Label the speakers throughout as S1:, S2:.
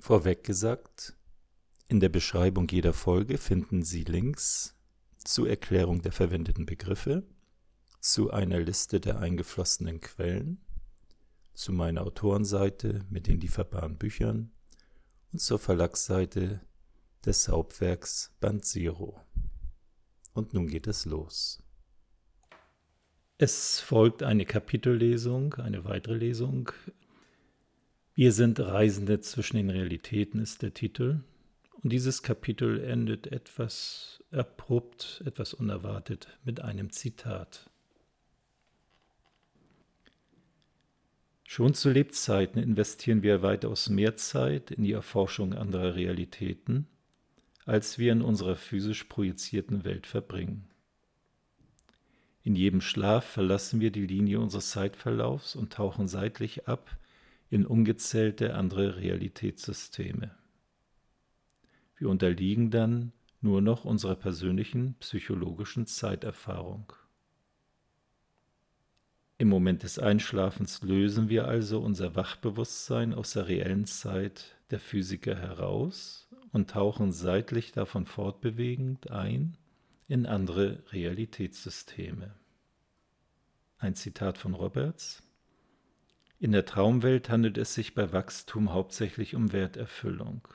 S1: Vorweg gesagt, in der Beschreibung jeder Folge finden Sie Links zur Erklärung der verwendeten Begriffe, zu einer Liste der eingeflossenen Quellen, zu meiner Autorenseite mit den lieferbaren Büchern und zur Verlagsseite des Hauptwerks Band Zero. Und nun geht es los. Es folgt eine Kapitellesung, eine weitere Lesung. Wir sind Reisende zwischen den Realitäten ist der Titel. Und dieses Kapitel endet etwas abrupt, etwas unerwartet mit einem Zitat. Schon zu Lebzeiten investieren wir weitaus mehr Zeit in die Erforschung anderer Realitäten, als wir in unserer physisch projizierten Welt verbringen. In jedem Schlaf verlassen wir die Linie unseres Zeitverlaufs und tauchen seitlich ab in ungezählte andere Realitätssysteme. Wir unterliegen dann nur noch unserer persönlichen psychologischen Zeiterfahrung. Im Moment des Einschlafens lösen wir also unser Wachbewusstsein aus der reellen Zeit der Physiker heraus und tauchen seitlich davon fortbewegend ein in andere Realitätssysteme. Ein Zitat von Roberts. In der Traumwelt handelt es sich bei Wachstum hauptsächlich um Werterfüllung,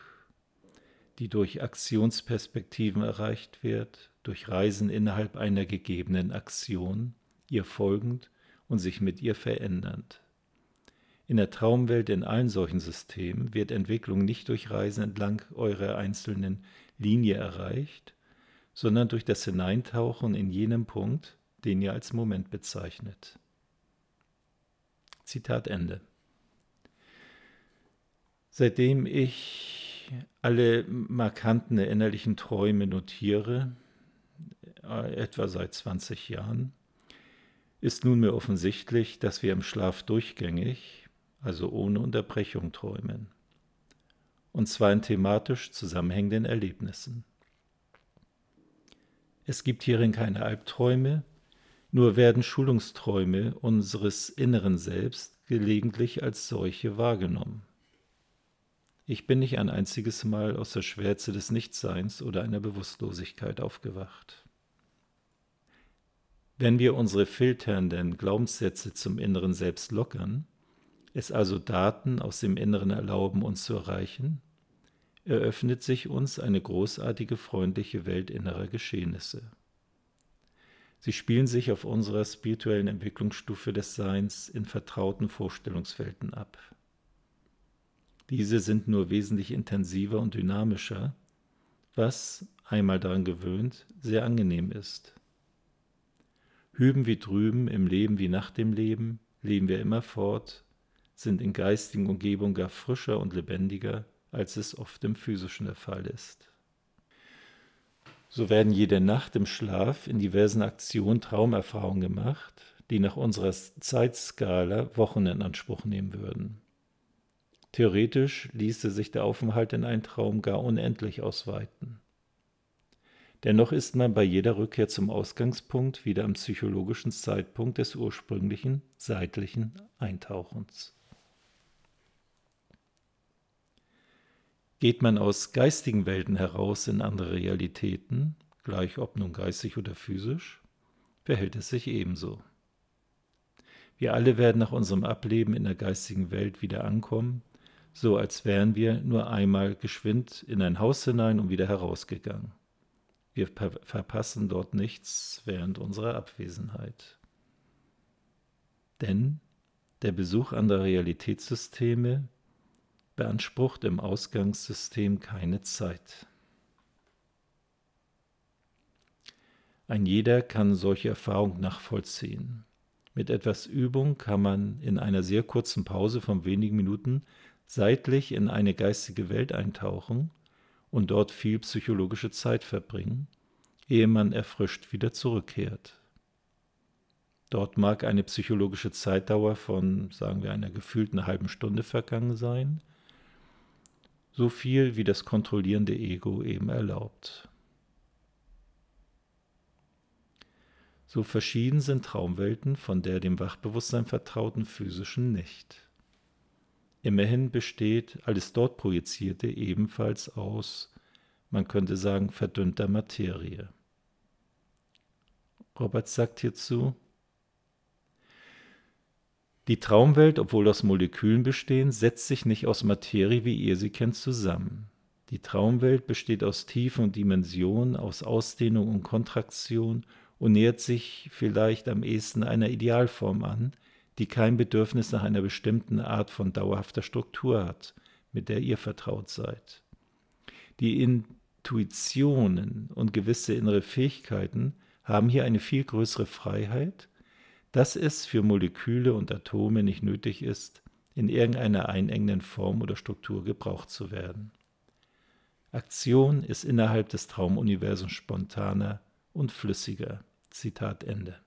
S1: die durch Aktionsperspektiven erreicht wird, durch Reisen innerhalb einer gegebenen Aktion, ihr folgend und sich mit ihr verändernd. In der Traumwelt in allen solchen Systemen wird Entwicklung nicht durch Reisen entlang eurer einzelnen Linie erreicht, sondern durch das Hineintauchen in jenem Punkt, den ihr als Moment bezeichnet. Zitat Ende. Seitdem ich alle markanten erinnerlichen Träume notiere, äh, etwa seit 20 Jahren, ist nunmehr offensichtlich, dass wir im Schlaf durchgängig, also ohne Unterbrechung träumen. Und zwar in thematisch zusammenhängenden Erlebnissen. Es gibt hierin keine Albträume, nur werden Schulungsträume unseres inneren Selbst gelegentlich als solche wahrgenommen. Ich bin nicht ein einziges Mal aus der Schwärze des Nichtseins oder einer Bewusstlosigkeit aufgewacht. Wenn wir unsere filternden Glaubenssätze zum inneren Selbst lockern, es also Daten aus dem Inneren erlauben, uns zu erreichen, eröffnet sich uns eine großartige, freundliche Welt innerer Geschehnisse. Sie spielen sich auf unserer spirituellen Entwicklungsstufe des Seins in vertrauten Vorstellungswelten ab. Diese sind nur wesentlich intensiver und dynamischer, was, einmal daran gewöhnt, sehr angenehm ist. Hüben wie drüben, im Leben wie nach dem Leben, leben wir immerfort, sind in geistigen Umgebung gar frischer und lebendiger, als es oft im physischen der Fall ist. So werden jede Nacht im Schlaf in diversen Aktionen Traumerfahrungen gemacht, die nach unserer Zeitskala Wochen in Anspruch nehmen würden. Theoretisch ließe sich der Aufenthalt in einen Traum gar unendlich ausweiten. Dennoch ist man bei jeder Rückkehr zum Ausgangspunkt wieder am psychologischen Zeitpunkt des ursprünglichen seitlichen Eintauchens. Geht man aus geistigen Welten heraus in andere Realitäten, gleich ob nun geistig oder physisch, verhält es sich ebenso. Wir alle werden nach unserem Ableben in der geistigen Welt wieder ankommen, so als wären wir nur einmal geschwind in ein Haus hinein und wieder herausgegangen. Wir verpassen dort nichts während unserer Abwesenheit. Denn der Besuch anderer Realitätssysteme beansprucht im Ausgangssystem keine Zeit. Ein jeder kann solche Erfahrungen nachvollziehen. Mit etwas Übung kann man in einer sehr kurzen Pause von wenigen Minuten seitlich in eine geistige Welt eintauchen und dort viel psychologische Zeit verbringen, ehe man erfrischt wieder zurückkehrt. Dort mag eine psychologische Zeitdauer von, sagen wir, einer gefühlten halben Stunde vergangen sein, so viel wie das kontrollierende Ego eben erlaubt. So verschieden sind Traumwelten von der dem Wachbewusstsein vertrauten physischen nicht. Immerhin besteht alles dort Projizierte ebenfalls aus, man könnte sagen, verdünnter Materie. Roberts sagt hierzu, die Traumwelt, obwohl aus Molekülen bestehen, setzt sich nicht aus Materie, wie ihr sie kennt, zusammen. Die Traumwelt besteht aus Tiefen und Dimensionen, aus Ausdehnung und Kontraktion und nähert sich vielleicht am ehesten einer Idealform an, die kein Bedürfnis nach einer bestimmten Art von dauerhafter Struktur hat, mit der ihr vertraut seid. Die Intuitionen und gewisse innere Fähigkeiten haben hier eine viel größere Freiheit dass es für Moleküle und Atome nicht nötig ist, in irgendeiner einengenden Form oder Struktur gebraucht zu werden. Aktion ist innerhalb des Traumuniversums spontaner und flüssiger. Zitat Ende.